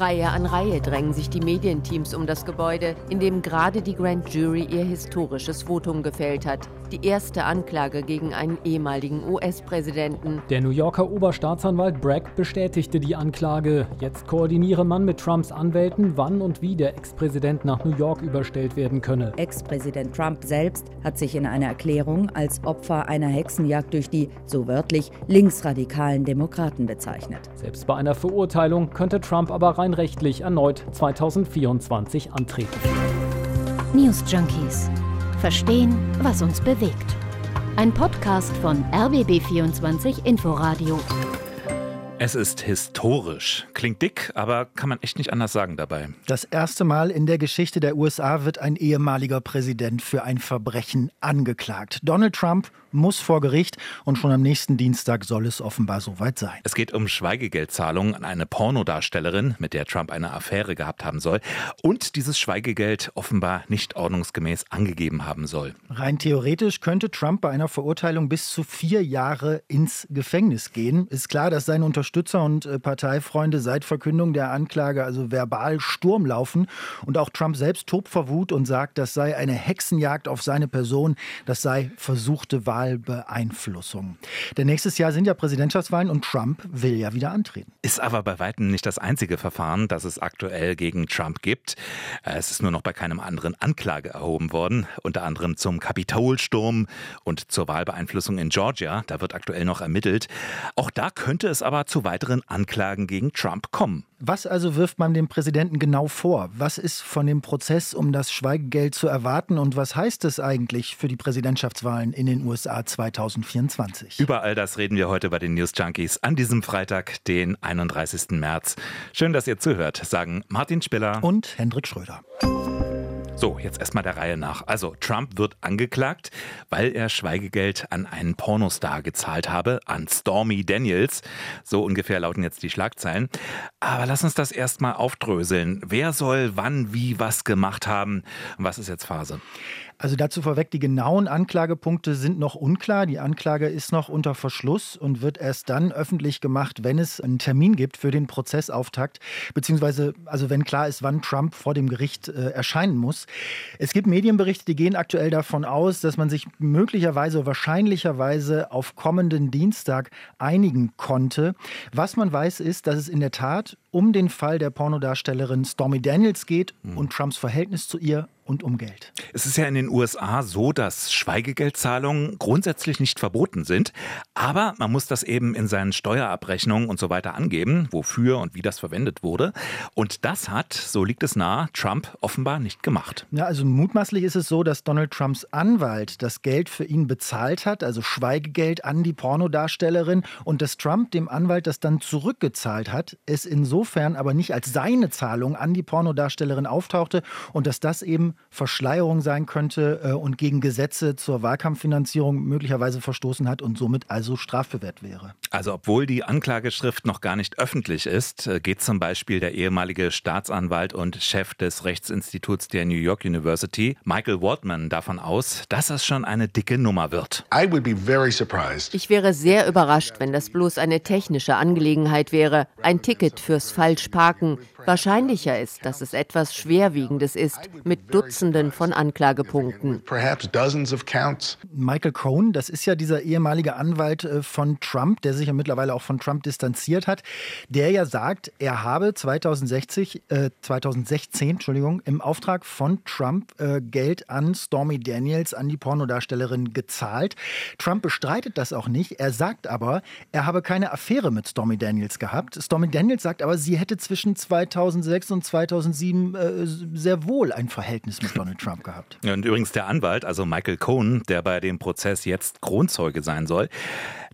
Reihe an Reihe drängen sich die Medienteams um das Gebäude, in dem gerade die Grand Jury ihr historisches Votum gefällt hat. Die erste Anklage gegen einen ehemaligen US-Präsidenten. Der New Yorker Oberstaatsanwalt Bragg bestätigte die Anklage. Jetzt koordiniere man mit Trumps Anwälten, wann und wie der Ex-Präsident nach New York überstellt werden könne. Ex-Präsident Trump selbst hat sich in einer Erklärung als Opfer einer Hexenjagd durch die, so wörtlich, linksradikalen Demokraten bezeichnet. Selbst bei einer Verurteilung könnte Trump aber rechtlich erneut 2024 antreten. News Junkies. Verstehen, was uns bewegt. Ein Podcast von RBB24 Inforadio. Es ist historisch. Klingt dick, aber kann man echt nicht anders sagen dabei. Das erste Mal in der Geschichte der USA wird ein ehemaliger Präsident für ein Verbrechen angeklagt. Donald Trump muss vor Gericht und schon am nächsten Dienstag soll es offenbar soweit sein. Es geht um Schweigegeldzahlungen an eine Pornodarstellerin, mit der Trump eine Affäre gehabt haben soll und dieses Schweigegeld offenbar nicht ordnungsgemäß angegeben haben soll. Rein theoretisch könnte Trump bei einer Verurteilung bis zu vier Jahre ins Gefängnis gehen. Ist klar, dass seine Unterstützer und äh, Parteifreunde seit Verkündung der Anklage also verbal Sturm laufen und auch Trump selbst tobt vor Wut und sagt, das sei eine Hexenjagd auf seine Person, das sei versuchte Wahl Wahlbeeinflussung. Denn nächstes Jahr sind ja Präsidentschaftswahlen und Trump will ja wieder antreten. Ist aber bei weitem nicht das einzige Verfahren, das es aktuell gegen Trump gibt. Es ist nur noch bei keinem anderen Anklage erhoben worden, unter anderem zum Kapitolsturm und zur Wahlbeeinflussung in Georgia. Da wird aktuell noch ermittelt. Auch da könnte es aber zu weiteren Anklagen gegen Trump kommen. Was also wirft man dem Präsidenten genau vor? Was ist von dem Prozess um das Schweigegeld zu erwarten und was heißt es eigentlich für die Präsidentschaftswahlen in den USA 2024? Über all das reden wir heute bei den News Junkies an diesem Freitag, den 31. März. Schön, dass ihr zuhört, sagen Martin Spiller und Hendrik Schröder. So, jetzt erstmal der Reihe nach. Also, Trump wird angeklagt, weil er Schweigegeld an einen Pornostar gezahlt habe, an Stormy Daniels. So ungefähr lauten jetzt die Schlagzeilen. Aber lass uns das erstmal aufdröseln. Wer soll wann wie was gemacht haben? Was ist jetzt Phase? Also dazu vorweg, die genauen Anklagepunkte sind noch unklar. Die Anklage ist noch unter Verschluss und wird erst dann öffentlich gemacht, wenn es einen Termin gibt für den Prozessauftakt, beziehungsweise also wenn klar ist, wann Trump vor dem Gericht äh, erscheinen muss. Es gibt Medienberichte, die gehen aktuell davon aus, dass man sich möglicherweise, wahrscheinlicherweise auf kommenden Dienstag einigen konnte. Was man weiß, ist, dass es in der Tat um den Fall der Pornodarstellerin Stormy Daniels geht mhm. und Trumps Verhältnis zu ihr und um Geld. Es ist ja in den USA so, dass Schweigegeldzahlungen grundsätzlich nicht verboten sind, aber man muss das eben in seinen Steuerabrechnungen und so weiter angeben, wofür und wie das verwendet wurde. Und das hat, so liegt es nahe, Trump offenbar nicht gemacht. Ja, also mutmaßlich ist es so, dass Donald Trumps Anwalt das Geld für ihn bezahlt hat, also Schweigegeld an die Pornodarstellerin und dass Trump dem Anwalt das dann zurückgezahlt hat, es insofern insofern aber nicht als seine Zahlung an die Pornodarstellerin auftauchte und dass das eben Verschleierung sein könnte äh, und gegen Gesetze zur Wahlkampffinanzierung möglicherweise verstoßen hat und somit also strafbewehrt wäre. Also obwohl die Anklageschrift noch gar nicht öffentlich ist, äh, geht zum Beispiel der ehemalige Staatsanwalt und Chef des Rechtsinstituts der New York University, Michael Waldman, davon aus, dass es schon eine dicke Nummer wird. Ich wäre sehr überrascht, wenn das bloß eine technische Angelegenheit wäre, ein Ticket fürs falsch parken wahrscheinlicher ist, dass es etwas Schwerwiegendes ist, mit Dutzenden von Anklagepunkten. Michael Cohen, das ist ja dieser ehemalige Anwalt äh, von Trump, der sich ja mittlerweile auch von Trump distanziert hat, der ja sagt, er habe 2060, äh, 2016 Entschuldigung, im Auftrag von Trump äh, Geld an Stormy Daniels, an die Pornodarstellerin gezahlt. Trump bestreitet das auch nicht. Er sagt aber, er habe keine Affäre mit Stormy Daniels gehabt. Stormy Daniels sagt aber, sie hätte zwischen 2006 und 2007 äh, sehr wohl ein Verhältnis mit Donald Trump gehabt. Und übrigens der Anwalt, also Michael Cohen, der bei dem Prozess jetzt Kronzeuge sein soll,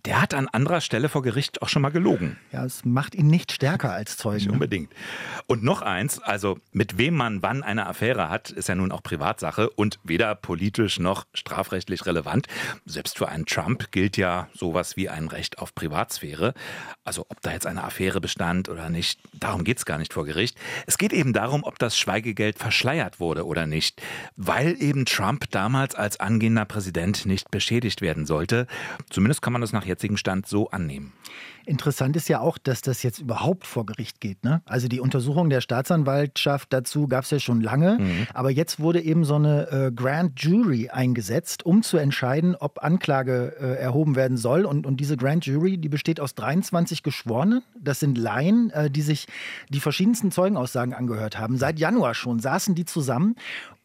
der hat an anderer Stelle vor Gericht auch schon mal gelogen. Ja, es macht ihn nicht stärker als Zeugen. Nicht unbedingt. Und noch eins, also mit wem man wann eine Affäre hat, ist ja nun auch Privatsache und weder politisch noch strafrechtlich relevant. Selbst für einen Trump gilt ja sowas wie ein Recht auf Privatsphäre. Also ob da jetzt eine Affäre bestand oder nicht, darum geht es gar nicht vor Gericht. Es geht eben darum, ob das Schweigegeld verschleiert wurde oder nicht, weil eben Trump damals als angehender Präsident nicht beschädigt werden sollte. Zumindest kann man das nach jetzigem Stand so annehmen. Interessant ist ja auch, dass das jetzt überhaupt vor Gericht geht. Ne? Also die Untersuchung der Staatsanwaltschaft dazu gab es ja schon lange, mhm. aber jetzt wurde eben so eine äh, Grand Jury eingesetzt, um zu entscheiden, ob Anklage äh, erhoben werden soll. Und, und diese Grand Jury, die besteht aus 23 Geschworenen. Das sind Laien, äh, die sich die verschiedensten Zeugenaussagen angehört haben. Seit Januar schon saßen die zusammen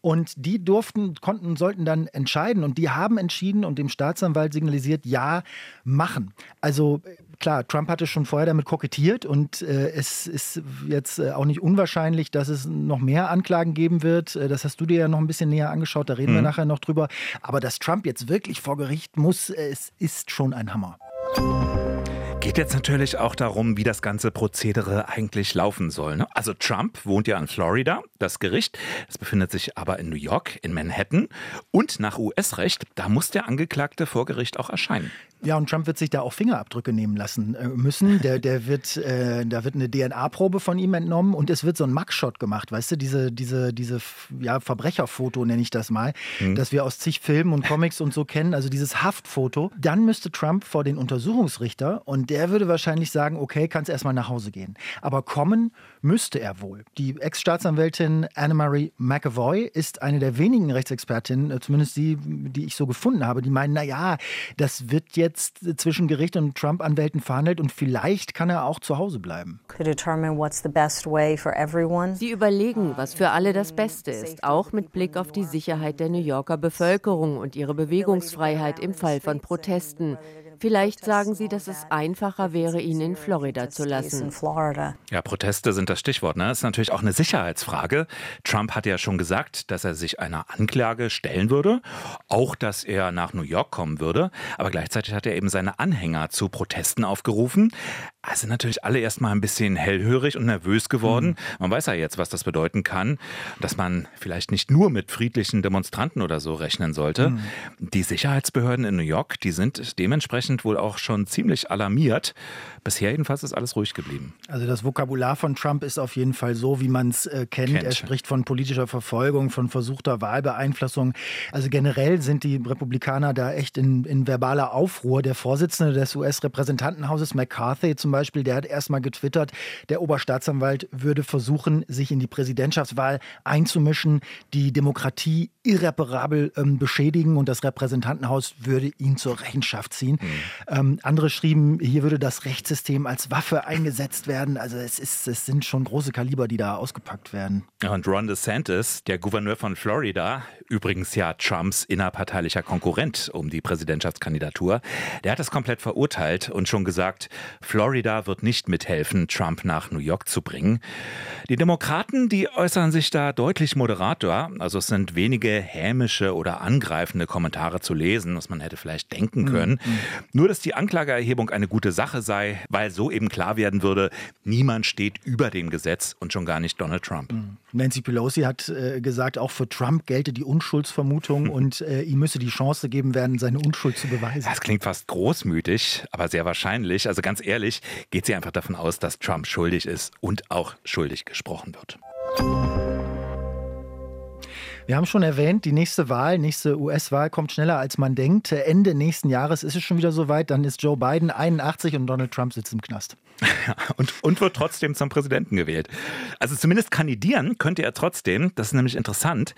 und die durften, konnten, sollten dann entscheiden. Und die haben entschieden und dem Staatsanwalt signalisiert, ja, machen. Also klar, Trump hatte schon vorher damit kokettiert und äh, es ist jetzt äh, auch nicht unwahrscheinlich, dass es noch mehr Anklagen geben wird. Äh, das hast du dir ja noch ein bisschen näher angeschaut, da reden mhm. wir nachher noch drüber. Aber dass Trump jetzt wirklich vor Gericht muss, es ist schon ein Hammer. Geht jetzt natürlich auch darum, wie das ganze Prozedere eigentlich laufen soll. Ne? Also Trump wohnt ja in Florida, das Gericht, das befindet sich aber in New York, in Manhattan. Und nach US-Recht, da muss der Angeklagte vor Gericht auch erscheinen. Ja, und Trump wird sich da auch Fingerabdrücke nehmen lassen äh, müssen. Der, der wird, äh, da wird eine DNA-Probe von ihm entnommen und es wird so ein Mugshot gemacht, weißt du, diese, diese, diese ja, Verbrecherfoto nenne ich das mal, mhm. das wir aus zig Filmen und Comics und so kennen, also dieses Haftfoto. Dann müsste Trump vor den Untersuchungsrichter und der würde wahrscheinlich sagen, okay, kannst erstmal nach Hause gehen. Aber kommen müsste er wohl. Die Ex-Staatsanwältin Anne-Marie McAvoy ist eine der wenigen Rechtsexpertinnen, äh, zumindest die, die ich so gefunden habe, die meinen, naja, das wird jetzt jetzt zwischen Gericht und Trump-Anwälten verhandelt und vielleicht kann er auch zu Hause bleiben. Sie überlegen, was für alle das Beste ist, auch mit Blick auf die Sicherheit der New Yorker Bevölkerung und ihre Bewegungsfreiheit im Fall von Protesten. Vielleicht sagen Sie, dass es einfacher wäre, ihn in Florida zu lassen. Ja, Proteste sind das Stichwort. Ne? Das ist natürlich auch eine Sicherheitsfrage. Trump hat ja schon gesagt, dass er sich einer Anklage stellen würde, auch dass er nach New York kommen würde. Aber gleichzeitig hat er eben seine Anhänger zu Protesten aufgerufen. Also natürlich alle erstmal ein bisschen hellhörig und nervös geworden. Mhm. Man weiß ja jetzt, was das bedeuten kann, dass man vielleicht nicht nur mit friedlichen Demonstranten oder so rechnen sollte. Mhm. Die Sicherheitsbehörden in New York, die sind dementsprechend wohl auch schon ziemlich alarmiert. Bisher jedenfalls ist alles ruhig geblieben. Also das Vokabular von Trump ist auf jeden Fall so, wie man es äh, kennt. kennt. Er spricht von politischer Verfolgung, von versuchter Wahlbeeinflussung. Also generell sind die Republikaner da echt in, in verbaler Aufruhr. Der Vorsitzende des US-Repräsentantenhauses McCarthy zum Beispiel, der hat erstmal getwittert, der Oberstaatsanwalt würde versuchen, sich in die Präsidentschaftswahl einzumischen, die Demokratie irreparabel ähm, beschädigen und das Repräsentantenhaus würde ihn zur Rechenschaft ziehen. Mhm. Ähm, andere schrieben, hier würde das Rechtssystem als Waffe eingesetzt werden. Also es, ist, es sind schon große Kaliber, die da ausgepackt werden. Und Ron DeSantis, der Gouverneur von Florida, übrigens ja Trumps innerparteilicher Konkurrent um die Präsidentschaftskandidatur, der hat es komplett verurteilt und schon gesagt, Florida wird nicht mithelfen, Trump nach New York zu bringen. Die Demokraten, die äußern sich da deutlich moderator. Also es sind wenige hämische oder angreifende Kommentare zu lesen, was man hätte vielleicht denken können. Mhm. Nur, dass die Anklageerhebung eine gute Sache sei, weil so eben klar werden würde, niemand steht über dem Gesetz und schon gar nicht Donald Trump. Mhm. Nancy Pelosi hat äh, gesagt, auch für Trump gelte die Unschuldsvermutung und äh, ihm müsse die Chance geben werden, seine Unschuld zu beweisen. Das klingt fast großmütig, aber sehr wahrscheinlich. Also ganz ehrlich, geht sie einfach davon aus, dass Trump schuldig ist und auch schuldig gesprochen wird. Wir haben schon erwähnt, die nächste Wahl, nächste US-Wahl kommt schneller als man denkt. Ende nächsten Jahres ist es schon wieder soweit. Dann ist Joe Biden 81 und Donald Trump sitzt im Knast. und, und wird trotzdem zum Präsidenten gewählt. Also zumindest kandidieren könnte er trotzdem. Das ist nämlich interessant.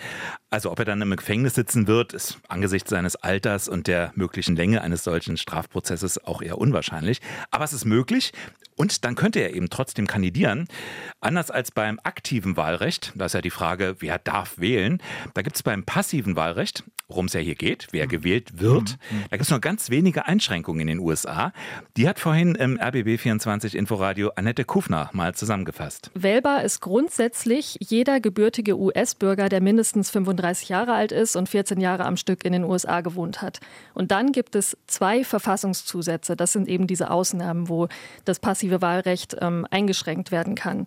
Also ob er dann im Gefängnis sitzen wird, ist angesichts seines Alters und der möglichen Länge eines solchen Strafprozesses auch eher unwahrscheinlich. Aber es ist möglich. Und dann könnte er eben trotzdem kandidieren. Anders als beim aktiven Wahlrecht, da ist ja die Frage, wer darf wählen. Da gibt es beim passiven Wahlrecht, worum es ja hier geht, wer gewählt wird, mhm. da gibt es nur ganz wenige Einschränkungen in den USA. Die hat vorhin im RBB 24 Inforadio Annette Kufner mal zusammengefasst. Wählbar ist grundsätzlich jeder gebürtige US-Bürger, der mindestens 35 Jahre alt ist und 14 Jahre am Stück in den USA gewohnt hat. Und dann gibt es zwei Verfassungszusätze. Das sind eben diese Ausnahmen, wo das passive Wahlrecht ähm, eingeschränkt werden kann.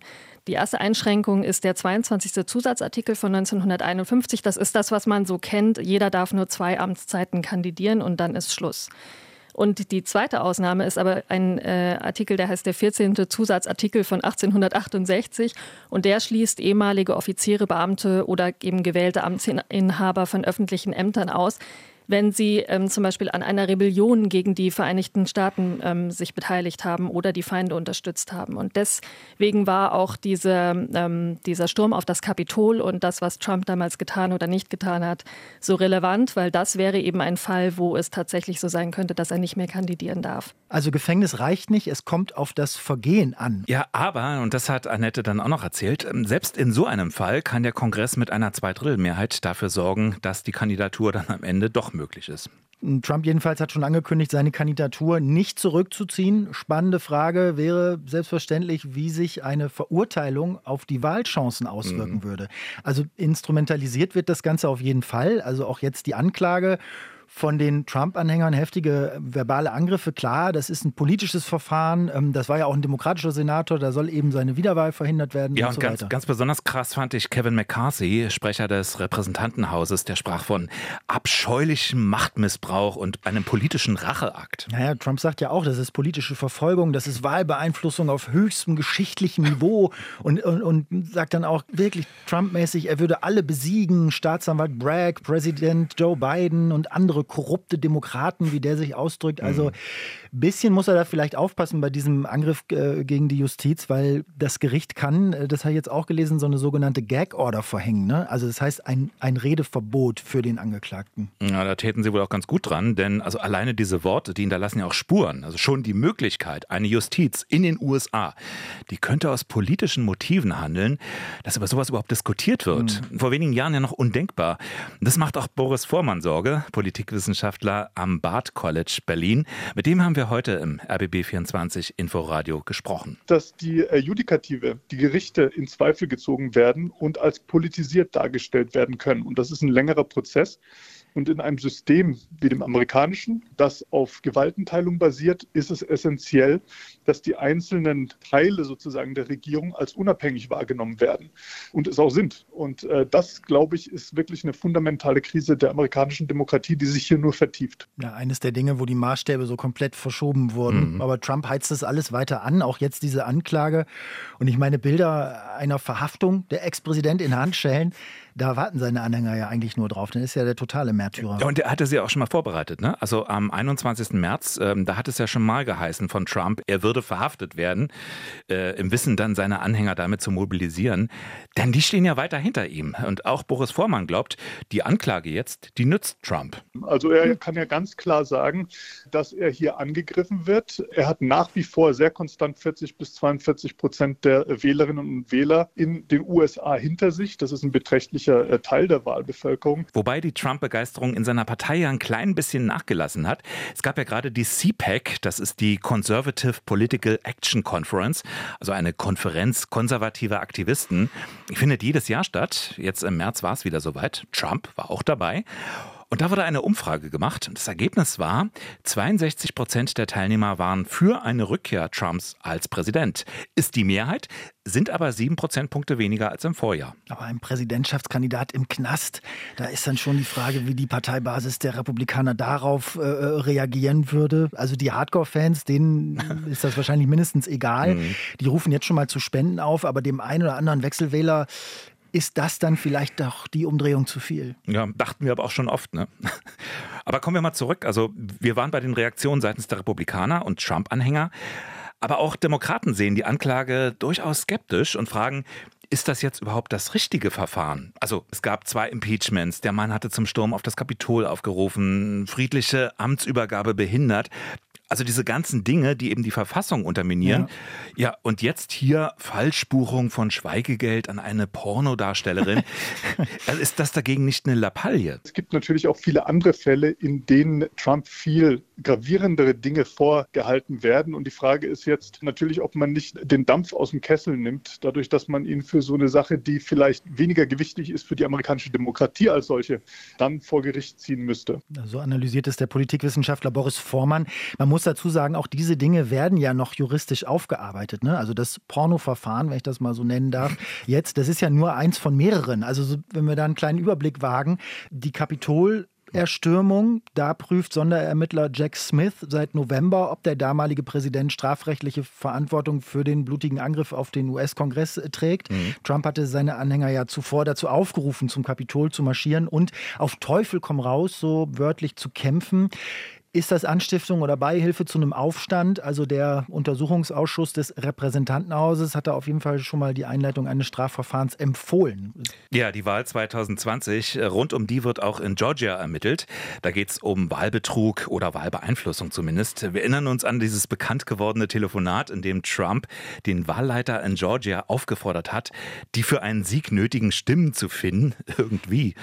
Die erste Einschränkung ist der 22. Zusatzartikel von 1951. Das ist das, was man so kennt. Jeder darf nur zwei Amtszeiten kandidieren und dann ist Schluss. Und die zweite Ausnahme ist aber ein äh, Artikel, der heißt der 14. Zusatzartikel von 1868 und der schließt ehemalige Offiziere, Beamte oder eben gewählte Amtsinhaber von öffentlichen Ämtern aus, wenn sie ähm, zum Beispiel an einer Rebellion gegen die Vereinigten Staaten ähm, sich beteiligt haben oder die Feinde unterstützt haben. Und deswegen war auch diese, ähm, dieser Sturm auf das Kapitol und das, was Trump damals getan oder nicht getan hat, so relevant, weil das wäre eben ein Fall, wo es tatsächlich so sein könnte, dass er nicht mehr kandidieren darf. Also Gefängnis reicht nicht, es kommt auf das Vergehen an. Ja, aber, und das hat Annette dann auch noch erzählt, ähm, selbst in so einem Fall kann der Kongress mit einer Zweidrittelmehrheit dafür sorgen, dass die Kandidatur dann am Ende doch möglich ist. Trump jedenfalls hat schon angekündigt, seine Kandidatur nicht zurückzuziehen. Spannende Frage wäre selbstverständlich, wie sich eine Verurteilung auf die Wahlchancen auswirken mhm. würde. Also instrumentalisiert wird das Ganze auf jeden Fall. Also auch jetzt die Anklage von den Trump-Anhängern heftige verbale Angriffe. Klar, das ist ein politisches Verfahren. Ähm, das war ja auch ein demokratischer Senator, da soll eben seine Wiederwahl verhindert werden. Ja, und, und so ganz, ganz, besonders krass fand ich Kevin McCarthy, Sprecher des Repräsentantenhauses, der sprach von abscheulichem Machtmissbrauch und einem politischen Racheakt. Naja, Trump sagt ja auch, das ist politische Verfolgung, das ist Wahlbeeinflussung auf höchstem geschichtlichen Niveau und, und, und sagt dann auch wirklich Trump-mäßig, er würde alle besiegen, Staatsanwalt Bragg, Präsident Joe Biden und andere andere korrupte Demokraten, wie der sich ausdrückt. Also ein mhm. bisschen muss er da vielleicht aufpassen bei diesem Angriff äh, gegen die Justiz, weil das Gericht kann, äh, das habe ich jetzt auch gelesen, so eine sogenannte Gag-Order verhängen. Ne? Also das heißt ein, ein Redeverbot für den Angeklagten. Ja, da täten sie wohl auch ganz gut dran, denn also alleine diese Worte, die hinterlassen ja auch Spuren. Also schon die Möglichkeit, eine Justiz in den USA, die könnte aus politischen Motiven handeln, dass über sowas überhaupt diskutiert wird. Mhm. Vor wenigen Jahren ja noch undenkbar. Das macht auch Boris Vormann Sorge, Politik Politikwissenschaftler am Bard College Berlin. Mit dem haben wir heute im RBB24 Inforadio gesprochen. Dass die äh, Judikative, die Gerichte in Zweifel gezogen werden und als politisiert dargestellt werden können. Und das ist ein längerer Prozess. Und in einem System wie dem amerikanischen, das auf Gewaltenteilung basiert, ist es essentiell, dass die einzelnen Teile sozusagen der Regierung als unabhängig wahrgenommen werden und es auch sind. Und äh, das, glaube ich, ist wirklich eine fundamentale Krise der amerikanischen Demokratie, die sich hier nur vertieft. Ja, eines der Dinge, wo die Maßstäbe so komplett verschoben wurden. Mhm. Aber Trump heizt das alles weiter an, auch jetzt diese Anklage. Und ich meine, Bilder einer Verhaftung der Ex-Präsident in Handschellen, da warten seine Anhänger ja eigentlich nur drauf. Dann ist ja der totale Märtyrer. Ja, und der hatte sie auch schon mal vorbereitet. Ne? Also am 21. März, ähm, da hat es ja schon mal geheißen von Trump, er würde verhaftet werden, äh, im Wissen dann seine Anhänger damit zu mobilisieren. Denn die stehen ja weiter hinter ihm. Und auch Boris Vormann glaubt, die Anklage jetzt, die nützt Trump. Also er kann ja ganz klar sagen, dass er hier angegriffen wird. Er hat nach wie vor sehr konstant 40 bis 42 Prozent der Wählerinnen und Wähler in den USA hinter sich. Das ist ein beträchtlicher äh, Teil der Wahlbevölkerung. Wobei die Trump-Begeisterung in seiner Partei ja ein klein bisschen nachgelassen hat. Es gab ja gerade die CPAC, das ist die Conservative Political Action Conference, also eine Konferenz konservativer Aktivisten. Die findet jedes Jahr statt. Jetzt im März war es wieder soweit. Trump war auch dabei. Und da wurde eine Umfrage gemacht und das Ergebnis war, 62 Prozent der Teilnehmer waren für eine Rückkehr Trumps als Präsident. Ist die Mehrheit, sind aber sieben Prozentpunkte weniger als im Vorjahr. Aber ein Präsidentschaftskandidat im Knast, da ist dann schon die Frage, wie die Parteibasis der Republikaner darauf äh, reagieren würde. Also die Hardcore-Fans, denen ist das wahrscheinlich mindestens egal. Mhm. Die rufen jetzt schon mal zu Spenden auf, aber dem einen oder anderen Wechselwähler ist das dann vielleicht doch die Umdrehung zu viel. Ja, dachten wir aber auch schon oft. Ne? Aber kommen wir mal zurück. Also wir waren bei den Reaktionen seitens der Republikaner und Trump-Anhänger. Aber auch Demokraten sehen die Anklage durchaus skeptisch und fragen, ist das jetzt überhaupt das richtige Verfahren? Also es gab zwei Impeachments. Der Mann hatte zum Sturm auf das Kapitol aufgerufen, friedliche Amtsübergabe behindert. Also diese ganzen Dinge, die eben die Verfassung unterminieren. Ja, ja und jetzt hier Falschbuchung von Schweigegeld an eine Pornodarstellerin. Also ist das dagegen nicht eine Lappalie? Es gibt natürlich auch viele andere Fälle, in denen Trump viel gravierendere Dinge vorgehalten werden. Und die Frage ist jetzt natürlich, ob man nicht den Dampf aus dem Kessel nimmt, dadurch, dass man ihn für so eine Sache, die vielleicht weniger gewichtig ist für die amerikanische Demokratie als solche, dann vor Gericht ziehen müsste. So analysiert es der Politikwissenschaftler Boris Vormann. Man muss muss dazu sagen, auch diese Dinge werden ja noch juristisch aufgearbeitet. Ne? Also das Pornoverfahren, wenn ich das mal so nennen darf, jetzt, das ist ja nur eins von mehreren. Also wenn wir da einen kleinen Überblick wagen, die Kapitol Trump-Erstürmung. Da prüft Sonderermittler Jack Smith seit November, ob der damalige Präsident strafrechtliche Verantwortung für den blutigen Angriff auf den US-Kongress trägt. Mhm. Trump hatte seine Anhänger ja zuvor dazu aufgerufen, zum Kapitol zu marschieren und auf Teufel komm raus, so wörtlich zu kämpfen. Ist das Anstiftung oder Beihilfe zu einem Aufstand? Also der Untersuchungsausschuss des Repräsentantenhauses hat da auf jeden Fall schon mal die Einleitung eines Strafverfahrens empfohlen. Ja, die Wahl 2020, äh, rund um die wird auch in Georgia ermittelt. Da geht es um Wahlbetrug oder Wahlbeeinflussung zumindest. Wir erinnern uns an dieses bekannt gewordene Telefonat, in dem Trump den Wahlleiter in Georgia aufgefordert hat, die für einen Sieg nötigen Stimmen zu finden. Irgendwie.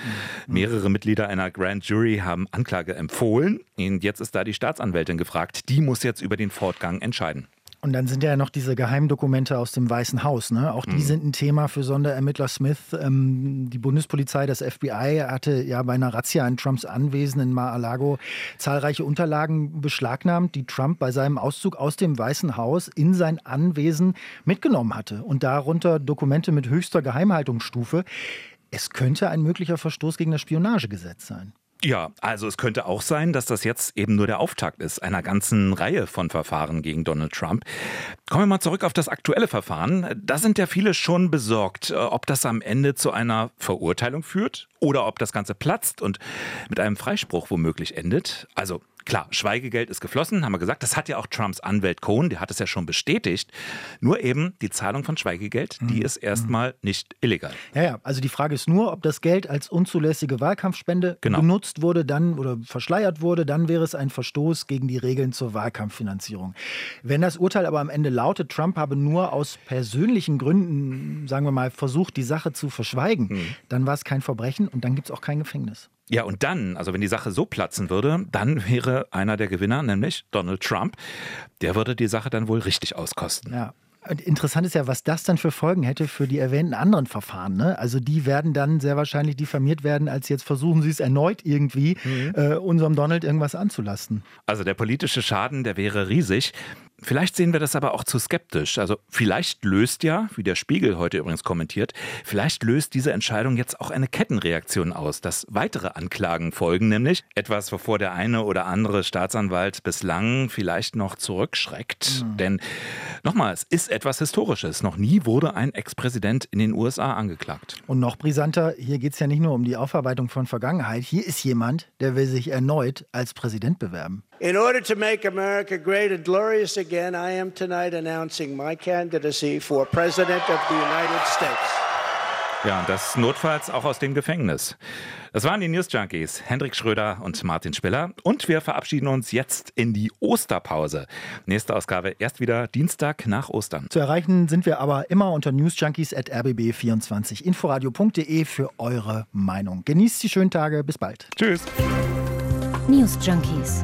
Mhm. Mehrere Mitglieder einer Grand Jury haben Anklage empfohlen. Jetzt Jetzt ist da die Staatsanwältin gefragt. Die muss jetzt über den Fortgang entscheiden. Und dann sind ja noch diese Geheimdokumente aus dem Weißen Haus. Ne? Auch die mhm. sind ein Thema für Sonderermittler Smith. Ähm, die Bundespolizei, das FBI, hatte ja bei einer Razzia in Trumps Anwesen in Mar-a-Lago zahlreiche Unterlagen beschlagnahmt, die Trump bei seinem Auszug aus dem Weißen Haus in sein Anwesen mitgenommen hatte. Und darunter Dokumente mit höchster Geheimhaltungsstufe. Es könnte ein möglicher Verstoß gegen das Spionagegesetz sein. Ja, also es könnte auch sein, dass das jetzt eben nur der Auftakt ist einer ganzen Reihe von Verfahren gegen Donald Trump. Kommen wir mal zurück auf das aktuelle Verfahren. Da sind ja viele schon besorgt, äh, ob das am Ende zu einer Verurteilung führt oder ob das Ganze platzt und mit einem Freispruch womöglich endet. Also Klar, Schweigegeld ist geflossen, haben wir gesagt. Das hat ja auch Trumps Anwalt Cohn, der hat es ja schon bestätigt. Nur eben die Zahlung von Schweigegeld, die mhm. ist erstmal nicht illegal. Ja, ja, also die Frage ist nur, ob das Geld als unzulässige Wahlkampfspende genau. genutzt wurde, dann oder verschleiert wurde, dann wäre es ein Verstoß gegen die Regeln zur Wahlkampffinanzierung. Wenn das Urteil aber am Ende lautet, Trump habe nur aus persönlichen Gründen, sagen wir mal, versucht, die Sache zu verschweigen, mhm. dann war es kein Verbrechen und dann gibt es auch kein Gefängnis. Ja, und dann, also wenn die Sache so platzen würde, dann wäre einer der Gewinner, nämlich Donald Trump, der würde die Sache dann wohl richtig auskosten. Ja. Interessant ist ja, was das dann für Folgen hätte für die erwähnten anderen Verfahren. Ne? Also die werden dann sehr wahrscheinlich diffamiert werden, als jetzt versuchen sie es erneut irgendwie mhm. äh, unserem Donald irgendwas anzulasten. Also der politische Schaden, der wäre riesig. Vielleicht sehen wir das aber auch zu skeptisch. Also vielleicht löst ja, wie der Spiegel heute übrigens kommentiert, vielleicht löst diese Entscheidung jetzt auch eine Kettenreaktion aus, dass weitere Anklagen folgen, nämlich etwas, wovor der eine oder andere Staatsanwalt bislang vielleicht noch zurückschreckt. Mhm. Denn nochmal, es ist etwas Historisches. Noch nie wurde ein Ex-Präsident in den USA angeklagt. Und noch brisanter, hier geht es ja nicht nur um die Aufarbeitung von Vergangenheit. Hier ist jemand, der will sich erneut als Präsident bewerben. In order to make America great and glorious again, I am tonight announcing my candidacy for President of the United States. Ja, und das notfalls auch aus dem Gefängnis. Das waren die News Junkies, Hendrik Schröder und Martin Spiller. Und wir verabschieden uns jetzt in die Osterpause. Nächste Ausgabe erst wieder Dienstag nach Ostern. Zu erreichen sind wir aber immer unter newsjunkies.rbb24inforadio.de für eure Meinung. Genießt die schönen Tage. Bis bald. Tschüss. News Junkies